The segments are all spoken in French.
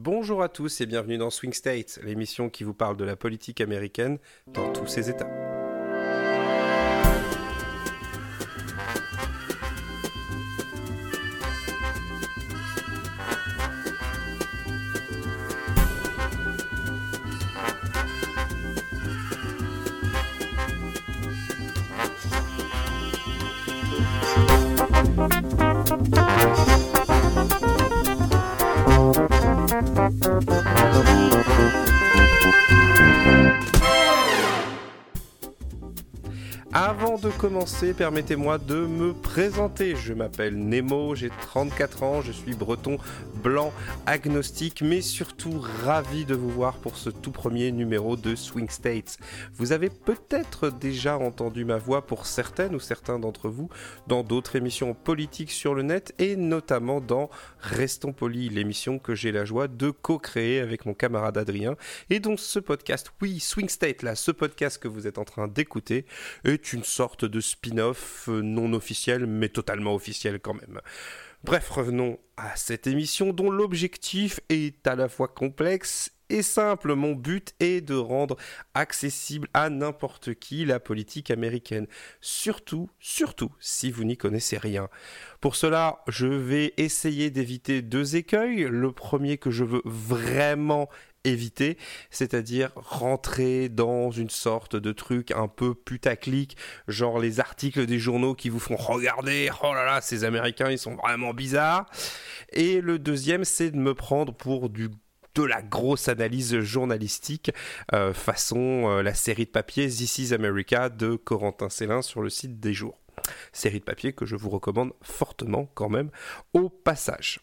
Bonjour à tous et bienvenue dans Swing States, l'émission qui vous parle de la politique américaine dans tous ses états. Thank you. Commencer, permettez-moi de me présenter. Je m'appelle Nemo, j'ai 34 ans, je suis breton, blanc, agnostique, mais surtout ravi de vous voir pour ce tout premier numéro de Swing States. Vous avez peut-être déjà entendu ma voix pour certaines ou certains d'entre vous dans d'autres émissions politiques sur le net et notamment dans Restons Polis, l'émission que j'ai la joie de co-créer avec mon camarade Adrien et dont ce podcast, oui, Swing State, là, ce podcast que vous êtes en train d'écouter, est une sorte de spin-off euh, non officiel, mais totalement officiel quand même. Bref, revenons à cette émission dont l'objectif est à la fois complexe et simple. Mon but est de rendre accessible à n'importe qui la politique américaine. Surtout, surtout si vous n'y connaissez rien. Pour cela, je vais essayer d'éviter deux écueils. Le premier que je veux vraiment éviter, c'est-à-dire rentrer dans une sorte de truc un peu putaclic, genre les articles des journaux qui vous font regarder, oh là là, ces Américains, ils sont vraiment bizarres. Et le deuxième, c'est de me prendre pour du de la grosse analyse journalistique euh, façon euh, la série de papier This is America de Corentin Célin sur le site des jours. Série de papier que je vous recommande fortement quand même au passage.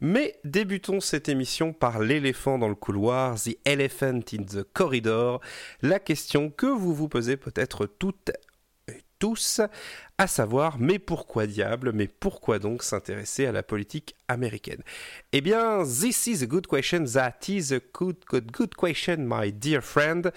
Mais débutons cette émission par l'éléphant dans le couloir, The Elephant in the Corridor, la question que vous vous posez peut-être toutes à savoir, mais pourquoi diable, mais pourquoi donc s'intéresser à la politique américaine? Eh bien, this is a good question, that is a good, good, good question, my dear friend.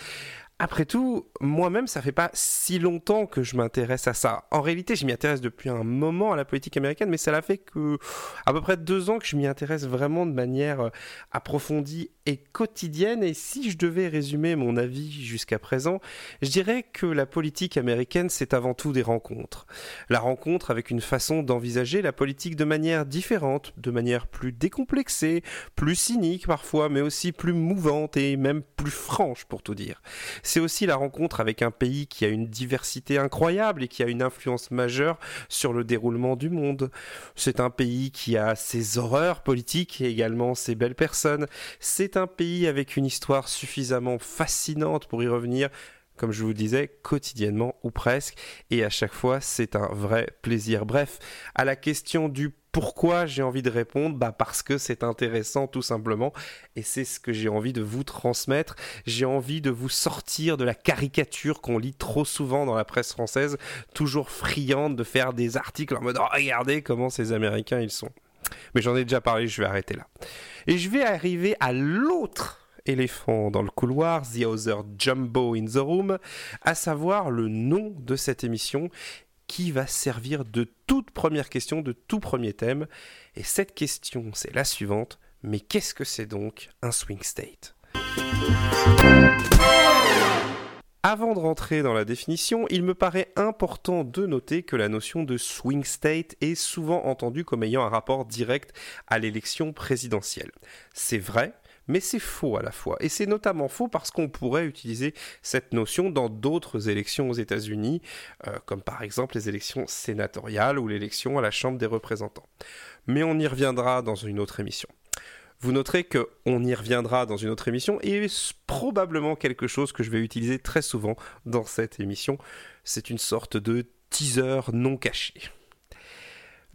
Après tout, moi-même, ça fait pas si longtemps que je m'intéresse à ça. En réalité, je m'y depuis un moment à la politique américaine, mais ça l'a fait que à peu près deux ans que je m'y intéresse vraiment de manière euh, approfondie et quotidienne. Et si je devais résumer mon avis jusqu'à présent, je dirais que la politique américaine, c'est avant tout des rencontres. La rencontre avec une façon d'envisager la politique de manière différente, de manière plus décomplexée, plus cynique parfois, mais aussi plus mouvante et même plus franche pour tout dire. C'est aussi la rencontre avec un pays qui a une diversité incroyable et qui a une influence majeure sur le déroulement du monde. C'est un pays qui a ses horreurs politiques et également ses belles personnes. C'est un pays avec une histoire suffisamment fascinante pour y revenir comme je vous disais, quotidiennement ou presque, et à chaque fois c'est un vrai plaisir. Bref, à la question du pourquoi j'ai envie de répondre bah Parce que c'est intéressant tout simplement et c'est ce que j'ai envie de vous transmettre. J'ai envie de vous sortir de la caricature qu'on lit trop souvent dans la presse française, toujours friande de faire des articles en mode oh, regardez comment ces Américains ils sont. Mais j'en ai déjà parlé, je vais arrêter là. Et je vais arriver à l'autre éléphant dans le couloir, The Other Jumbo in the Room, à savoir le nom de cette émission qui va servir de toute première question, de tout premier thème. Et cette question, c'est la suivante. Mais qu'est-ce que c'est donc un swing state? Avant de rentrer dans la définition, il me paraît important de noter que la notion de swing state est souvent entendue comme ayant un rapport direct à l'élection présidentielle. C'est vrai, mais c'est faux à la fois. Et c'est notamment faux parce qu'on pourrait utiliser cette notion dans d'autres élections aux États-Unis, euh, comme par exemple les élections sénatoriales ou l'élection à la Chambre des représentants. Mais on y reviendra dans une autre émission. Vous noterez qu'on y reviendra dans une autre émission et probablement quelque chose que je vais utiliser très souvent dans cette émission. C'est une sorte de teaser non caché.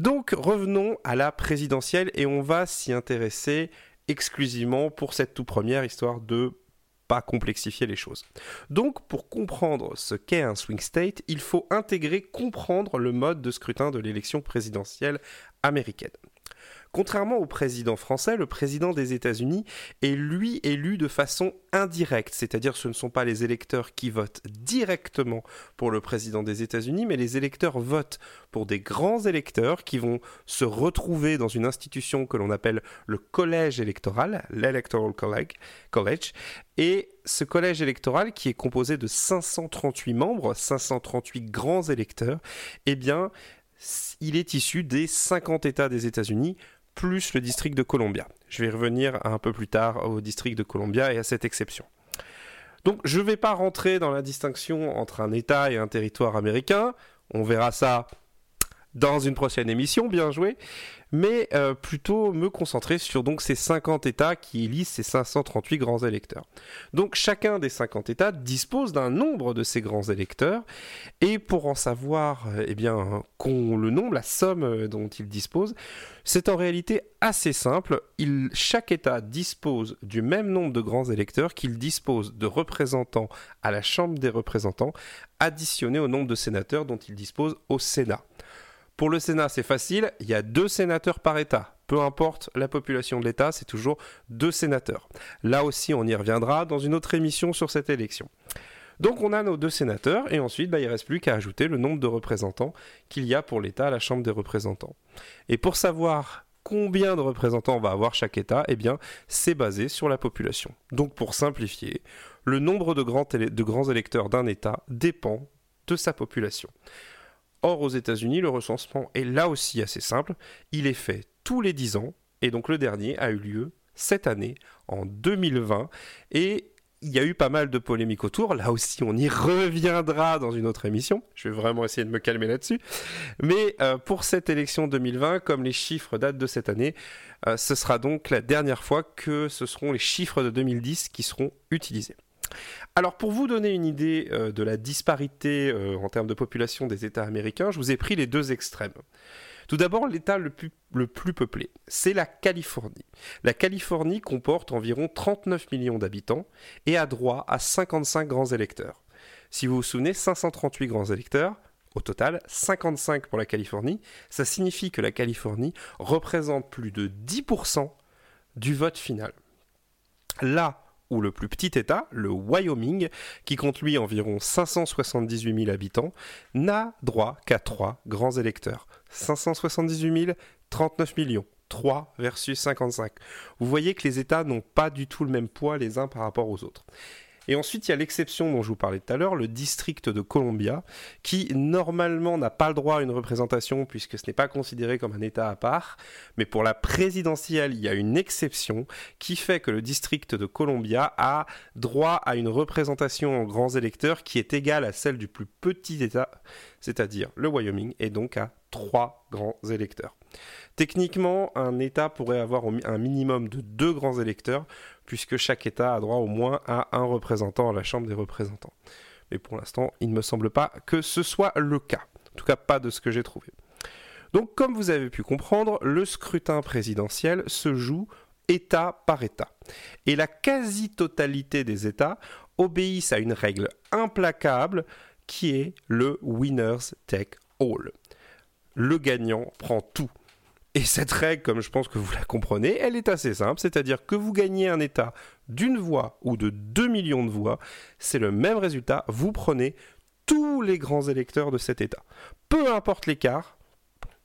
Donc revenons à la présidentielle et on va s'y intéresser exclusivement pour cette toute première histoire de pas complexifier les choses. Donc pour comprendre ce qu'est un swing state, il faut intégrer, comprendre le mode de scrutin de l'élection présidentielle américaine. Contrairement au président français, le président des États-Unis est lui élu de façon indirecte, c'est-à-dire ce ne sont pas les électeurs qui votent directement pour le président des États-Unis, mais les électeurs votent pour des grands électeurs qui vont se retrouver dans une institution que l'on appelle le collège électoral, l'Electoral College, et ce collège électoral qui est composé de 538 membres, 538 grands électeurs, eh bien, il est issu des 50 États des États-Unis, plus le district de Columbia. Je vais revenir un peu plus tard au district de Columbia et à cette exception. Donc je ne vais pas rentrer dans la distinction entre un État et un territoire américain, on verra ça dans une prochaine émission, bien joué mais euh, plutôt me concentrer sur donc ces 50 États qui élisent ces 538 grands électeurs. Donc chacun des 50 États dispose d'un nombre de ces grands électeurs, et pour en savoir euh, eh bien, le nombre, la somme euh, dont il dispose, c'est en réalité assez simple. Il, chaque État dispose du même nombre de grands électeurs qu'il dispose de représentants à la Chambre des représentants, additionné au nombre de sénateurs dont il dispose au Sénat. Pour le Sénat, c'est facile, il y a deux sénateurs par État. Peu importe la population de l'État, c'est toujours deux sénateurs. Là aussi, on y reviendra dans une autre émission sur cette élection. Donc on a nos deux sénateurs et ensuite bah, il ne reste plus qu'à ajouter le nombre de représentants qu'il y a pour l'État à la Chambre des représentants. Et pour savoir combien de représentants va avoir chaque État, eh bien c'est basé sur la population. Donc pour simplifier, le nombre de grands, de grands électeurs d'un État dépend de sa population. Or, aux États-Unis, le recensement est là aussi assez simple. Il est fait tous les 10 ans, et donc le dernier a eu lieu cette année, en 2020, et il y a eu pas mal de polémiques autour. Là aussi, on y reviendra dans une autre émission. Je vais vraiment essayer de me calmer là-dessus. Mais euh, pour cette élection 2020, comme les chiffres datent de cette année, euh, ce sera donc la dernière fois que ce seront les chiffres de 2010 qui seront utilisés. Alors pour vous donner une idée euh, de la disparité euh, en termes de population des États américains, je vous ai pris les deux extrêmes. Tout d'abord, l'État le le plus peuplé, c'est la Californie. La Californie comporte environ 39 millions d'habitants et a droit à 55 grands électeurs. Si vous vous souvenez, 538 grands électeurs, au total, 55 pour la Californie, ça signifie que la Californie représente plus de 10% du vote final. Là ou le plus petit État, le Wyoming, qui compte lui environ 578 000 habitants, n'a droit qu'à trois grands électeurs. 578 000, 39 millions. 3 versus 55. Vous voyez que les États n'ont pas du tout le même poids les uns par rapport aux autres. Et ensuite, il y a l'exception dont je vous parlais tout à l'heure, le district de Columbia, qui normalement n'a pas le droit à une représentation puisque ce n'est pas considéré comme un État à part. Mais pour la présidentielle, il y a une exception qui fait que le district de Columbia a droit à une représentation en grands électeurs qui est égale à celle du plus petit État, c'est-à-dire le Wyoming, et donc à trois grands électeurs. Techniquement, un État pourrait avoir un minimum de deux grands électeurs, puisque chaque État a droit au moins à un représentant à la Chambre des représentants. Mais pour l'instant, il ne me semble pas que ce soit le cas. En tout cas, pas de ce que j'ai trouvé. Donc, comme vous avez pu comprendre, le scrutin présidentiel se joue État par État. Et la quasi-totalité des États obéissent à une règle implacable qui est le winners take all. Le gagnant prend tout. Et cette règle, comme je pense que vous la comprenez, elle est assez simple, c'est-à-dire que vous gagnez un État d'une voix ou de 2 millions de voix, c'est le même résultat, vous prenez tous les grands électeurs de cet État. Peu importe l'écart,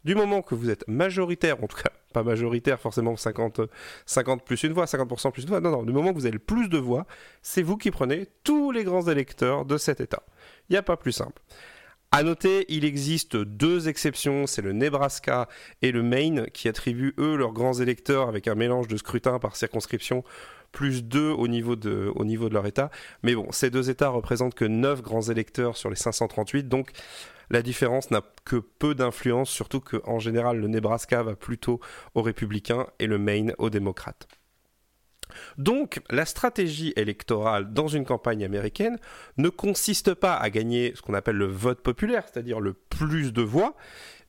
du moment que vous êtes majoritaire, en tout cas pas majoritaire forcément 50, 50 plus une voix, 50% plus une voix, non, non, du moment que vous avez le plus de voix, c'est vous qui prenez tous les grands électeurs de cet État. Il n'y a pas plus simple. À noter, il existe deux exceptions, c'est le Nebraska et le Maine qui attribuent eux leurs grands électeurs avec un mélange de scrutin par circonscription plus deux au niveau de, leur État. Mais bon, ces deux États représentent que 9 grands électeurs sur les 538, donc la différence n'a que peu d'influence, surtout qu'en général le Nebraska va plutôt aux républicains et le Maine aux démocrates. Donc, la stratégie électorale dans une campagne américaine ne consiste pas à gagner ce qu'on appelle le vote populaire, c'est-à-dire le plus de voix,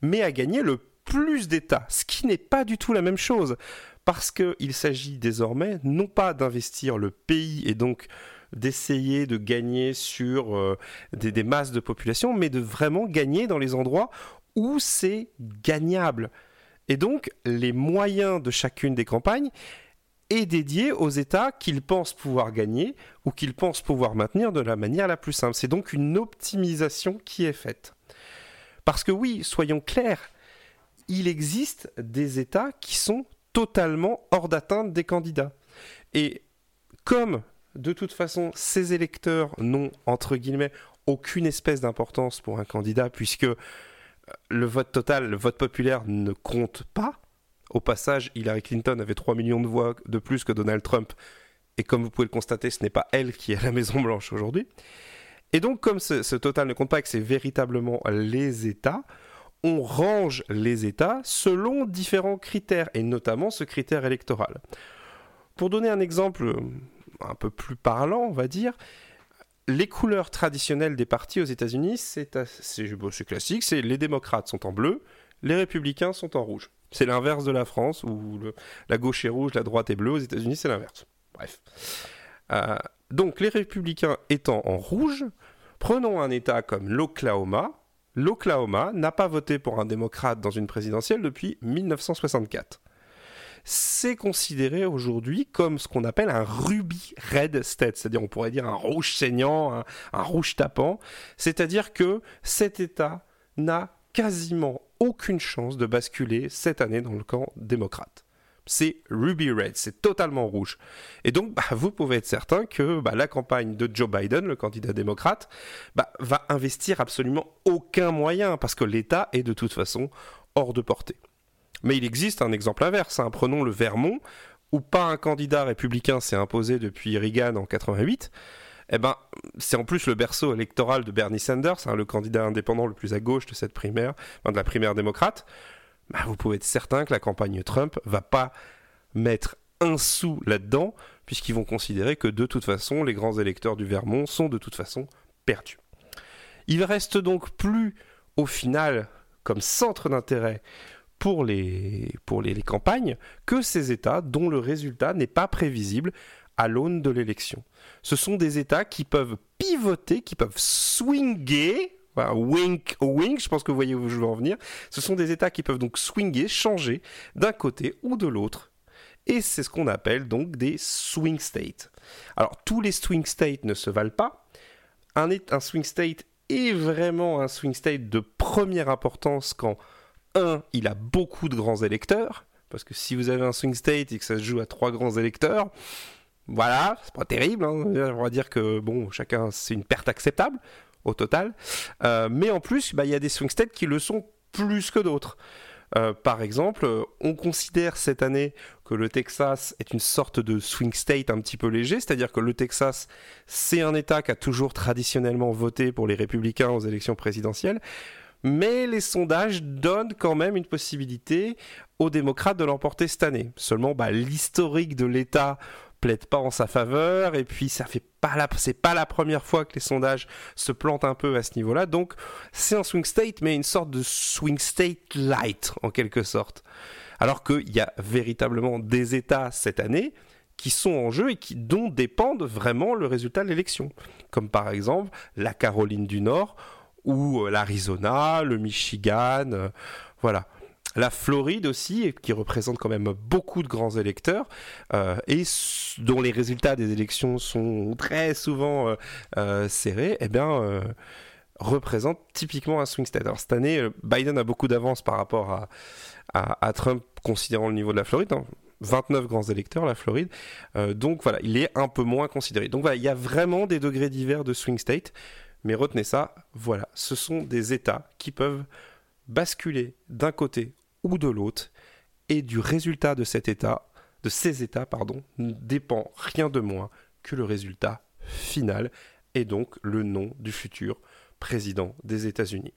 mais à gagner le plus d'États, ce qui n'est pas du tout la même chose, parce qu'il s'agit désormais non pas d'investir le pays et donc d'essayer de gagner sur euh, des masses de population, mais de vraiment gagner dans les endroits où c'est gagnable. Et donc, les moyens de chacune des campagnes est dédié aux États qu'ils pensent pouvoir gagner ou qu'ils pensent pouvoir maintenir de la manière la plus simple. C'est donc une optimisation qui est faite. Parce que oui, soyons clairs, il existe des États qui sont totalement hors d'atteinte des candidats. Et comme de toute façon ces électeurs n'ont, entre guillemets, aucune espèce d'importance pour un candidat, puisque euh, le vote total, le vote populaire ne compte pas, au passage, Hillary Clinton avait 3 millions de voix de plus que Donald Trump. Et comme vous pouvez le constater, ce n'est pas elle qui est à la Maison Blanche aujourd'hui. Et donc, comme ce, total ne compte pas que c'est véritablement les États, on range les États selon différents critères, et notamment ce critère électoral. Pour donner un exemple euh, un peu plus parlant, on va dire, les couleurs traditionnelles des partis aux États-Unis, c'est classique, c'est les démocrates sont en bleu, les républicains sont en rouge. C'est l'inverse de la France, où la gauche est rouge, la droite est bleue. Aux États-Unis, c'est l'inverse. Bref. Euh, donc, les républicains étant en rouge, prenons un État comme l'Oklahoma. L'Oklahoma n'a pas voté pour un démocrate dans une présidentielle depuis 1964. C'est considéré aujourd'hui comme ce qu'on appelle un ruby red state, c'est-à-dire on pourrait dire un rouge saignant, un rouge tapant, c'est-à-dire que cet État n'a quasiment aucune chance de basculer cette année dans le camp démocrate. C'est Ruby Red, c'est totalement rouge. Et donc, bah, vous pouvez être certain que bah, la campagne de Joe Biden, le candidat démocrate, bah, va investir absolument aucun moyen, parce que l'État est de toute façon hors de portée. Mais il existe un exemple inverse. Hein. Prenons le Vermont, où pas un candidat républicain s'est imposé depuis Reagan en 88 eh ben, c'est en plus le berceau électoral de Bernie Sanders, hein, le candidat indépendant le plus à gauche de cette primaire, de la primaire démocrate. Bah, vous pouvez être certain que la campagne Trump va pas mettre un sou là-dedans, puisqu'ils vont considérer que de toute façon, les grands électeurs du Vermont sont de toute façon perdus. Il reste donc plus, au final, comme centre d'intérêt pour les, pour les campagnes, que ces États dont le résultat n'est pas prévisible à l'aune de l'élection. Ce sont des États qui peuvent pivoter, qui peuvent swinger, wink, wink, je pense que vous voyez où je veux en venir. Ce sont des États qui peuvent donc swinger, changer d'un côté ou de l'autre. Et c'est ce qu'on appelle donc des swing states. Alors tous les swing states ne se valent pas. Un, un swing state est vraiment un swing state de première importance quand, un, il a beaucoup de grands électeurs. Parce que si vous avez un swing state et que ça se joue à trois grands électeurs, voilà, c'est pas terrible. Hein. On va dire que bon, chacun, c'est une perte acceptable au total. Euh, mais en plus, bah, il y a des swing states qui le sont plus que d'autres. Euh, par exemple, on considère cette année que le Texas est une sorte de swing state un petit peu léger, c'est-à-dire que le Texas, c'est un État qui a toujours traditionnellement voté pour les républicains aux élections présidentielles, mais les sondages donnent quand même une possibilité aux démocrates de l'emporter cette année. Seulement, bah, l'historique de l'État plaide pas en sa faveur et puis ça fait pas la c'est pas la première fois que les sondages se plantent un peu à ce niveau-là. Donc c'est un swing state mais une sorte de swing state light en quelque sorte. Alors qu'il y a véritablement des États cette année qui sont en jeu et qui dont dépendent vraiment le résultat de l'élection. Comme par exemple la Caroline du Nord ou euh, l'Arizona le Michigan euh, voilà la Floride aussi, qui représente quand même beaucoup de grands électeurs, euh, et dont les résultats des élections sont très souvent euh, euh, serrés, eh bien, représente typiquement un swing state. Alors cette année, Biden a beaucoup d'avance par rapport à, Trump, considérant le niveau de la Floride. 29 hein. grands électeurs, la Floride. donc voilà, il est un peu moins considéré. Donc voilà, il y a vraiment des degrés divers de swing state. Mais retenez ça, voilà, ce sont des États qui peuvent basculer d'un côté ou de l'autre, et du résultat de cet état, de ces états, pardon, ne dépend rien de moins que le résultat final, et donc le nom du futur président des États-Unis.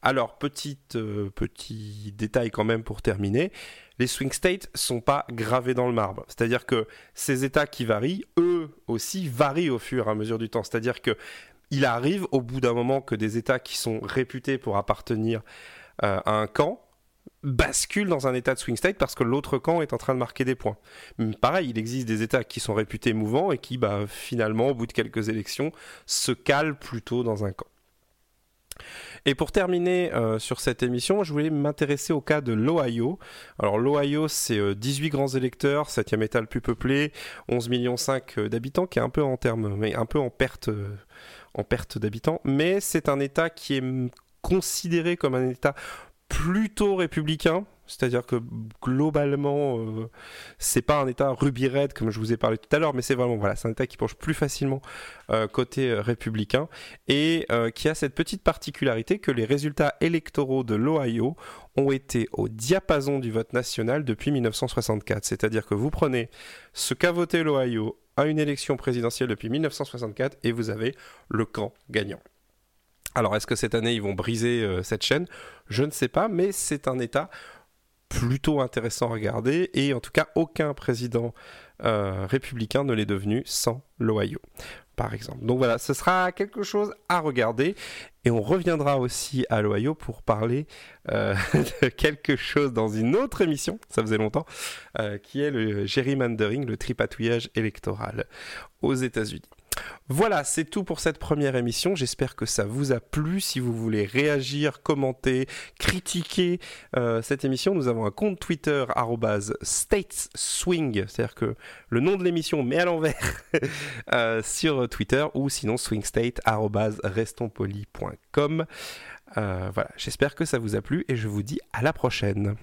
Alors, petite, euh, petit détail quand même pour terminer, les swing states sont pas gravés dans le marbre. C'est-à-dire que ces États qui varient, eux aussi varient au fur et à mesure du temps. C'est-à-dire que il arrive au bout d'un moment que des États qui sont réputés pour appartenir euh, à un camp bascule dans un état de swing state parce que l'autre camp est en train de marquer des points. pareil, il existe des États qui sont réputés mouvants et qui, bah, finalement, au bout de quelques élections, se calent plutôt dans un camp. Et pour terminer euh, sur cette émission, je voulais m'intéresser au cas de l'Ohio. Alors l'Ohio, c'est 18 euh, grands électeurs, 7e État le plus peuplé, 11 millions 5 euh, d'habitants, qui est un peu en termes, mais un peu en perte, en perte d'habitants. Mais c'est un État qui est considéré comme un État plutôt républicain, c'est-à-dire que globalement, euh, c'est pas un État ruby red comme je vous ai parlé tout à l'heure, mais c'est vraiment voilà, c'est un État qui penche plus facilement euh, côté euh, républicain et qui a cette petite particularité que les résultats électoraux de l'Ohio ont été au diapason du vote national depuis 1964. C'est-à-dire que vous prenez ce qu'a voté l'Ohio à une élection présidentielle depuis 1964 et vous avez le camp gagnant. Alors est-ce que cette année ils vont briser cette chaîne? Je ne sais pas, mais c'est un État plutôt intéressant à regarder et en tout cas aucun président euh, républicain ne l'est devenu sans l'Ohio par exemple. Donc voilà, ce sera quelque chose à regarder et on reviendra aussi à l'Ohio pour parler euh, de quelque chose dans une autre émission, ça faisait longtemps, euh, qui est le gerrymandering, le tripatouillage électoral aux États-Unis. Voilà, c'est tout pour cette première émission. J'espère que ça vous a plu. Si vous voulez réagir, commenter, critiquer euh, cette émission, nous avons un compte Twitter @stateswing, c'est-à-dire que le nom de l'émission met à l'envers euh, sur Twitter ou sinon swingstate@restonspolis.com. Euh, voilà, j'espère que ça vous a plu et je vous dis à la prochaine.